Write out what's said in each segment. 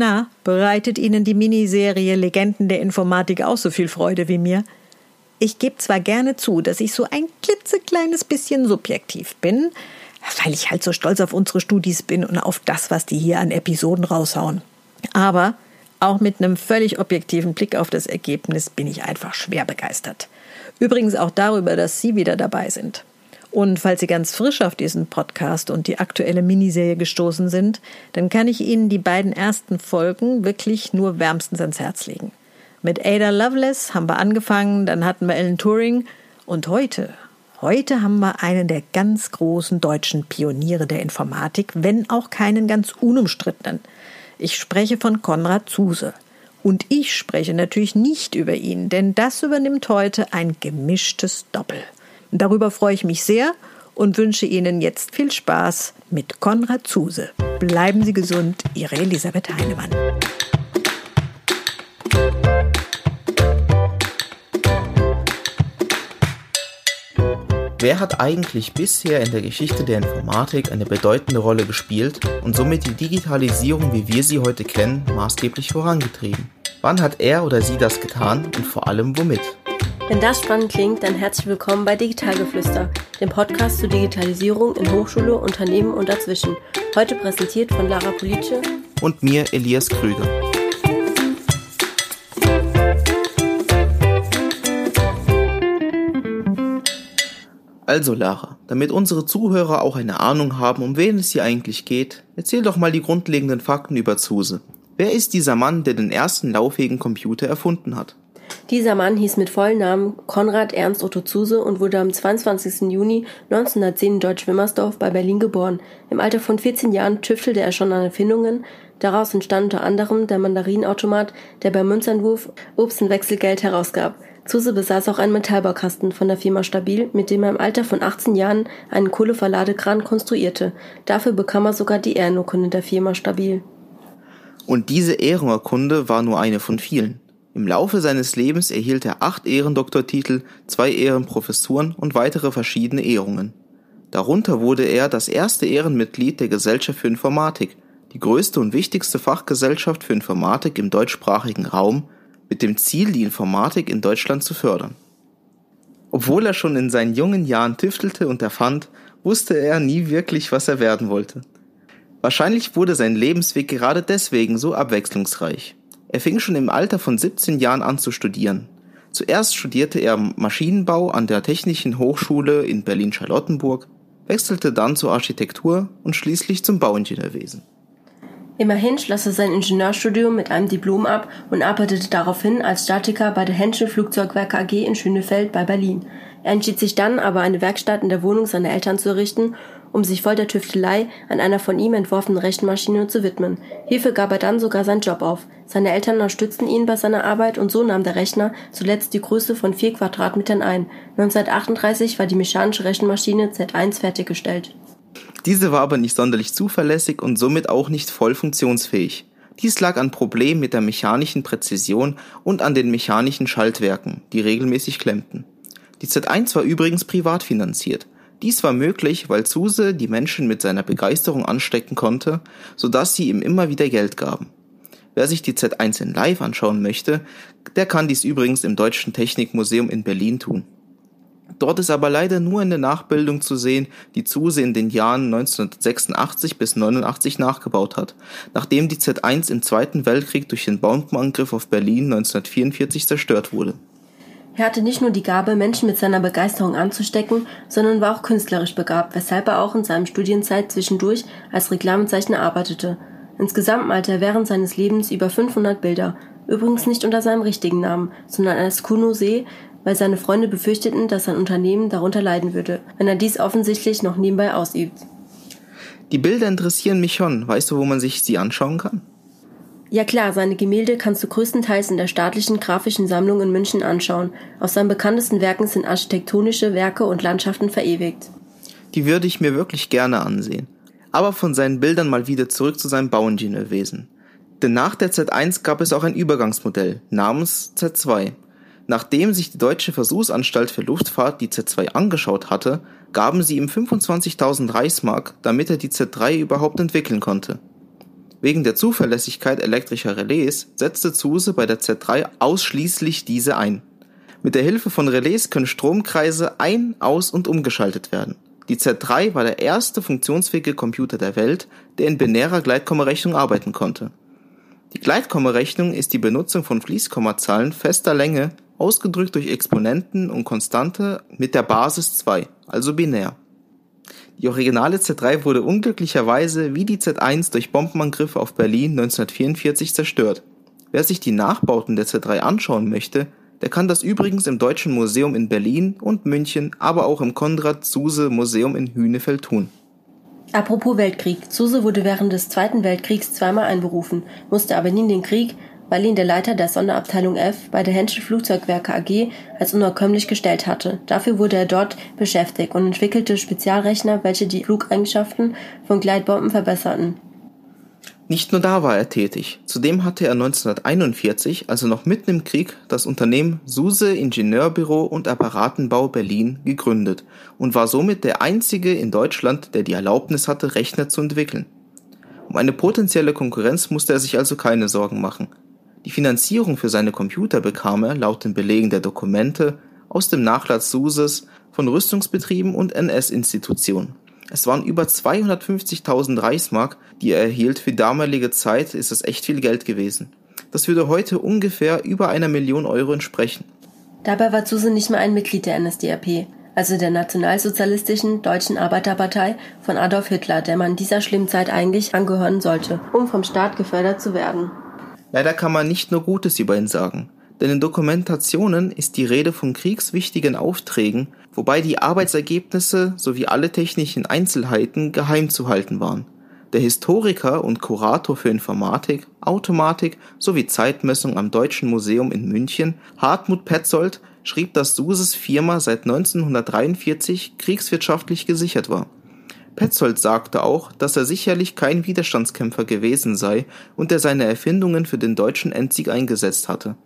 Na, bereitet Ihnen die Miniserie Legenden der Informatik auch so viel Freude wie mir? Ich gebe zwar gerne zu, dass ich so ein klitzekleines bisschen subjektiv bin, weil ich halt so stolz auf unsere Studis bin und auf das, was die hier an Episoden raushauen. Aber auch mit einem völlig objektiven Blick auf das Ergebnis bin ich einfach schwer begeistert. Übrigens auch darüber, dass Sie wieder dabei sind. Und falls Sie ganz frisch auf diesen Podcast und die aktuelle Miniserie gestoßen sind, dann kann ich Ihnen die beiden ersten Folgen wirklich nur wärmstens ans Herz legen. Mit Ada Lovelace haben wir angefangen, dann hatten wir Ellen Turing und heute, heute haben wir einen der ganz großen deutschen Pioniere der Informatik, wenn auch keinen ganz unumstrittenen. Ich spreche von Konrad Zuse. Und ich spreche natürlich nicht über ihn, denn das übernimmt heute ein gemischtes Doppel. Darüber freue ich mich sehr und wünsche Ihnen jetzt viel Spaß mit Konrad Zuse. Bleiben Sie gesund, Ihre Elisabeth Heinemann. Wer hat eigentlich bisher in der Geschichte der Informatik eine bedeutende Rolle gespielt und somit die Digitalisierung, wie wir sie heute kennen, maßgeblich vorangetrieben? Wann hat er oder sie das getan und vor allem womit? Wenn das spannend klingt, dann herzlich willkommen bei Digitalgeflüster, dem Podcast zur Digitalisierung in Hochschule, Unternehmen und dazwischen. Heute präsentiert von Lara Police und mir Elias Krüger. Also Lara, damit unsere Zuhörer auch eine Ahnung haben, um wen es hier eigentlich geht, erzähl doch mal die grundlegenden Fakten über Zuse. Wer ist dieser Mann, der den ersten lauffähigen Computer erfunden hat? Dieser Mann hieß mit vollen Namen Konrad Ernst Otto Zuse und wurde am 22. Juni 1910 in Deutsch-Wimmersdorf bei Berlin geboren. Im Alter von 14 Jahren tüftelte er schon an Erfindungen. Daraus entstand unter anderem der Mandarinautomat, der beim Münzeinwurf Obst- und Wechselgeld herausgab. Zuse besaß auch einen Metallbaukasten von der Firma Stabil, mit dem er im Alter von 18 Jahren einen Kohleverladekran konstruierte. Dafür bekam er sogar die Ehrenurkunde der Firma Stabil. Und diese Ehrenurkunde war nur eine von vielen. Im Laufe seines Lebens erhielt er acht Ehrendoktortitel, zwei Ehrenprofessuren und weitere verschiedene Ehrungen. Darunter wurde er das erste Ehrenmitglied der Gesellschaft für Informatik, die größte und wichtigste Fachgesellschaft für Informatik im deutschsprachigen Raum mit dem Ziel, die Informatik in Deutschland zu fördern. Obwohl er schon in seinen jungen Jahren tüftelte und erfand, wusste er nie wirklich, was er werden wollte. Wahrscheinlich wurde sein Lebensweg gerade deswegen so abwechslungsreich. Er fing schon im Alter von 17 Jahren an zu studieren. Zuerst studierte er Maschinenbau an der Technischen Hochschule in Berlin-Charlottenburg, wechselte dann zur Architektur und schließlich zum Bauingenieurwesen. Immerhin schloss er sein Ingenieurstudium mit einem Diplom ab und arbeitete daraufhin als Statiker bei der Henschel Flugzeugwerke AG in Schönefeld bei Berlin. Er entschied sich dann aber, eine Werkstatt in der Wohnung seiner Eltern zu errichten, um sich voll der Tüftelei an einer von ihm entworfenen Rechenmaschine zu widmen. Hierfür gab er dann sogar seinen Job auf. Seine Eltern unterstützten ihn bei seiner Arbeit und so nahm der Rechner zuletzt die Größe von vier Quadratmetern ein. 1938 war die mechanische Rechenmaschine Z1 fertiggestellt. Diese war aber nicht sonderlich zuverlässig und somit auch nicht voll funktionsfähig. Dies lag an Problemen mit der mechanischen Präzision und an den mechanischen Schaltwerken, die regelmäßig klemmten. Die Z1 war übrigens privat finanziert. Dies war möglich, weil Zuse die Menschen mit seiner Begeisterung anstecken konnte, so dass sie ihm immer wieder Geld gaben. Wer sich die Z1 in live anschauen möchte, der kann dies übrigens im Deutschen Technikmuseum in Berlin tun. Dort ist aber leider nur eine Nachbildung zu sehen, die Zuse in den Jahren 1986 bis 89 nachgebaut hat, nachdem die Z1 im Zweiten Weltkrieg durch den Bombenangriff auf Berlin 1944 zerstört wurde. Er hatte nicht nur die Gabe, Menschen mit seiner Begeisterung anzustecken, sondern war auch künstlerisch begabt, weshalb er auch in seinem Studienzeit zwischendurch als Reklamezeichner arbeitete. Insgesamt malte er während seines Lebens über 500 Bilder, übrigens nicht unter seinem richtigen Namen, sondern als Kuno See, weil seine Freunde befürchteten, dass sein Unternehmen darunter leiden würde, wenn er dies offensichtlich noch nebenbei ausübt. Die Bilder interessieren mich schon. Weißt du, wo man sich sie anschauen kann? Ja klar, seine Gemälde kannst du größtenteils in der staatlichen grafischen Sammlung in München anschauen. Aus seinen bekanntesten Werken sind architektonische Werke und Landschaften verewigt. Die würde ich mir wirklich gerne ansehen. Aber von seinen Bildern mal wieder zurück zu seinem Bauingenieurwesen. Denn nach der Z1 gab es auch ein Übergangsmodell namens Z2. Nachdem sich die Deutsche Versuchsanstalt für Luftfahrt die Z2 angeschaut hatte, gaben sie ihm 25.000 Reichsmark, damit er die Z3 überhaupt entwickeln konnte. Wegen der Zuverlässigkeit elektrischer Relais setzte Zuse bei der Z3 ausschließlich diese ein. Mit der Hilfe von Relais können Stromkreise ein-, aus- und umgeschaltet werden. Die Z3 war der erste funktionsfähige Computer der Welt, der in binärer Gleitkommarechnung arbeiten konnte. Die Gleitkommarechnung ist die Benutzung von Fließkommazahlen fester Länge, ausgedrückt durch Exponenten und Konstante mit der Basis 2, also binär. Die originale Z3 wurde unglücklicherweise wie die Z1 durch Bombenangriffe auf Berlin 1944 zerstört. Wer sich die Nachbauten der Z3 anschauen möchte, der kann das übrigens im Deutschen Museum in Berlin und München, aber auch im Konrad-Zuse-Museum in Hünefeld tun. Apropos Weltkrieg. Zuse wurde während des Zweiten Weltkriegs zweimal einberufen, musste aber nie in den Krieg, weil ihn der Leiter der Sonderabteilung F bei der Henschel Flugzeugwerke AG als unerkömmlich gestellt hatte. Dafür wurde er dort beschäftigt und entwickelte Spezialrechner, welche die Flugeigenschaften von Gleitbomben verbesserten. Nicht nur da war er tätig. Zudem hatte er 1941, also noch mitten im Krieg, das Unternehmen Suse Ingenieurbüro und Apparatenbau Berlin gegründet und war somit der einzige in Deutschland, der die Erlaubnis hatte, Rechner zu entwickeln. Um eine potenzielle Konkurrenz musste er sich also keine Sorgen machen. Die Finanzierung für seine Computer bekam er, laut den Belegen der Dokumente, aus dem Nachlass Suses, von Rüstungsbetrieben und NS-Institutionen. Es waren über 250.000 Reichsmark, die er erhielt. Für damalige Zeit ist es echt viel Geld gewesen. Das würde heute ungefähr über einer Million Euro entsprechen. Dabei war Zuse nicht mehr ein Mitglied der NSDAP, also der Nationalsozialistischen Deutschen Arbeiterpartei von Adolf Hitler, der man in dieser schlimmen Zeit eigentlich angehören sollte, um vom Staat gefördert zu werden. Leider kann man nicht nur Gutes über ihn sagen, denn in Dokumentationen ist die Rede von kriegswichtigen Aufträgen, wobei die Arbeitsergebnisse sowie alle technischen Einzelheiten geheim zu halten waren. Der Historiker und Kurator für Informatik, Automatik sowie Zeitmessung am Deutschen Museum in München, Hartmut Petzold, schrieb, dass Suses Firma seit 1943 kriegswirtschaftlich gesichert war. Petzold sagte auch, dass er sicherlich kein Widerstandskämpfer gewesen sei und er seine Erfindungen für den deutschen Endsieg eingesetzt hatte.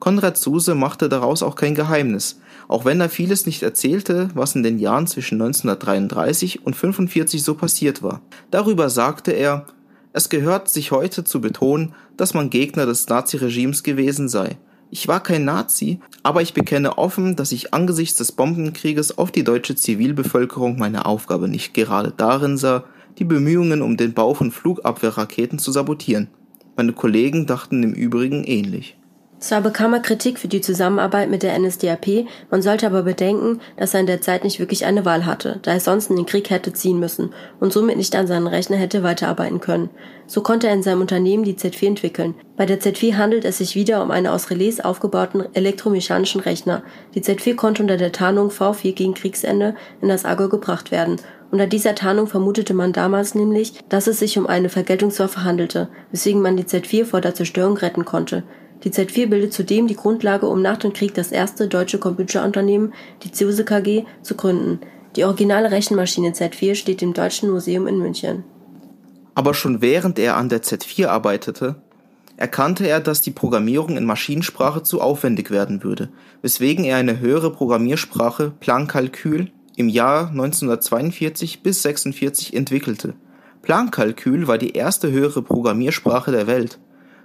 Konrad Zuse machte daraus auch kein Geheimnis, auch wenn er vieles nicht erzählte, was in den Jahren zwischen 1933 und 45 so passiert war. Darüber sagte er, es gehört sich heute zu betonen, dass man Gegner des Naziregimes gewesen sei. Ich war kein Nazi, aber ich bekenne offen, dass ich angesichts des Bombenkrieges auf die deutsche Zivilbevölkerung meine Aufgabe nicht gerade darin sah, die Bemühungen um den Bau von Flugabwehrraketen zu sabotieren. Meine Kollegen dachten im Übrigen ähnlich. Zwar bekam er Kritik für die Zusammenarbeit mit der NSDAP, man sollte aber bedenken, dass er in der Zeit nicht wirklich eine Wahl hatte, da er sonst in den Krieg hätte ziehen müssen und somit nicht an seinen Rechner hätte weiterarbeiten können. So konnte er in seinem Unternehmen die Z4 entwickeln. Bei der Z4 handelt es sich wieder um einen aus Relais aufgebauten elektromechanischen Rechner. Die Z4 konnte unter der Tarnung V4 gegen Kriegsende in das Agor gebracht werden. Unter dieser Tarnung vermutete man damals nämlich, dass es sich um eine Vergeltungswaffe handelte, weswegen man die Z4 vor der Zerstörung retten konnte. Die Z4 bildet zudem die Grundlage, um nach dem Krieg das erste deutsche Computerunternehmen, die Zuse KG, zu gründen. Die originale Rechenmaschine Z4 steht im Deutschen Museum in München. Aber schon während er an der Z4 arbeitete, erkannte er, dass die Programmierung in Maschinensprache zu aufwendig werden würde, weswegen er eine höhere Programmiersprache Plankalkül im Jahr 1942 bis 46 entwickelte. Plankalkül war die erste höhere Programmiersprache der Welt.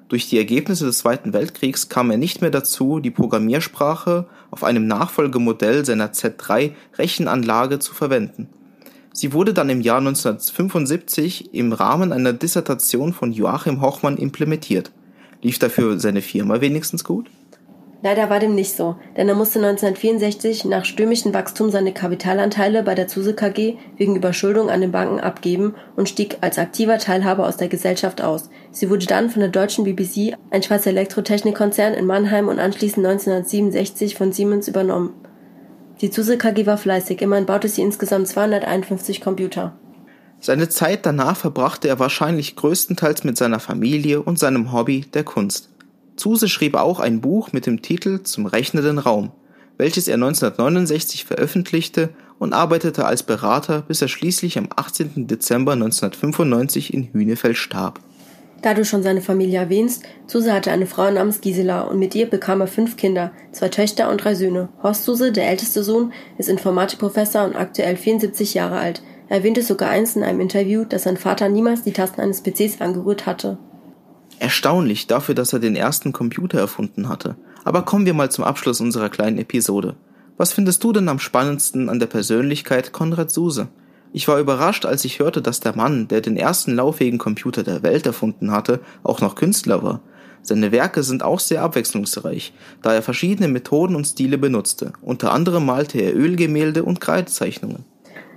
Durch die Ergebnisse des Zweiten Weltkriegs kam er nicht mehr dazu, die Programmiersprache auf einem Nachfolgemodell seiner Z3-Rechenanlage zu verwenden. Sie wurde dann im Jahr 1975 im Rahmen einer Dissertation von Joachim Hochmann implementiert. Lief dafür seine Firma wenigstens gut? Leider war dem nicht so, denn er musste 1964 nach stürmischem Wachstum seine Kapitalanteile bei der Zuse KG wegen Überschuldung an den Banken abgeben und stieg als aktiver Teilhaber aus der Gesellschaft aus. Sie wurde dann von der deutschen BBC, ein Schweizer Elektrotechnikkonzern in Mannheim und anschließend 1967 von Siemens übernommen. Die Zuse KG war fleißig, immerhin baute sie insgesamt 251 Computer. Seine Zeit danach verbrachte er wahrscheinlich größtenteils mit seiner Familie und seinem Hobby der Kunst. Zuse schrieb auch ein Buch mit dem Titel Zum rechnenden Raum, welches er 1969 veröffentlichte und arbeitete als Berater, bis er schließlich am 18. Dezember 1995 in Hünefeld starb. Da du schon seine Familie erwähnst, Zuse hatte eine Frau namens Gisela und mit ihr bekam er fünf Kinder, zwei Töchter und drei Söhne. Horst Zuse, der älteste Sohn, ist Informatikprofessor und aktuell 74 Jahre alt. Er erwähnte sogar einst in einem Interview, dass sein Vater niemals die Tasten eines PCs angerührt hatte. Erstaunlich dafür, dass er den ersten Computer erfunden hatte. Aber kommen wir mal zum Abschluss unserer kleinen Episode. Was findest du denn am spannendsten an der Persönlichkeit Konrad Suse? Ich war überrascht, als ich hörte, dass der Mann, der den ersten lauffähigen Computer der Welt erfunden hatte, auch noch Künstler war. Seine Werke sind auch sehr abwechslungsreich, da er verschiedene Methoden und Stile benutzte. Unter anderem malte er Ölgemälde und Kreidezeichnungen.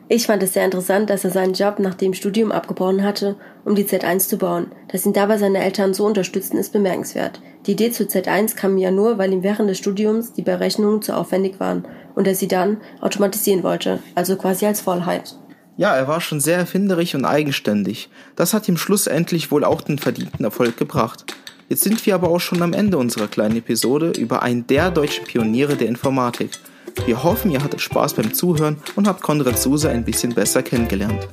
Ich fand es sehr interessant, dass er seinen Job nach dem Studium abgebrochen hatte, um die Z1 zu bauen. Dass ihn dabei seine Eltern so unterstützten, ist bemerkenswert. Die Idee zur Z1 kam ja nur, weil ihm während des Studiums die Berechnungen zu aufwendig waren und er sie dann automatisieren wollte, also quasi als Vollheit. Ja, er war schon sehr erfinderisch und eigenständig. Das hat ihm schlussendlich wohl auch den verdienten Erfolg gebracht. Jetzt sind wir aber auch schon am Ende unserer kleinen Episode über einen der deutschen Pioniere der Informatik. Wir hoffen, ihr hattet Spaß beim Zuhören und habt Konrad Suse ein bisschen besser kennengelernt.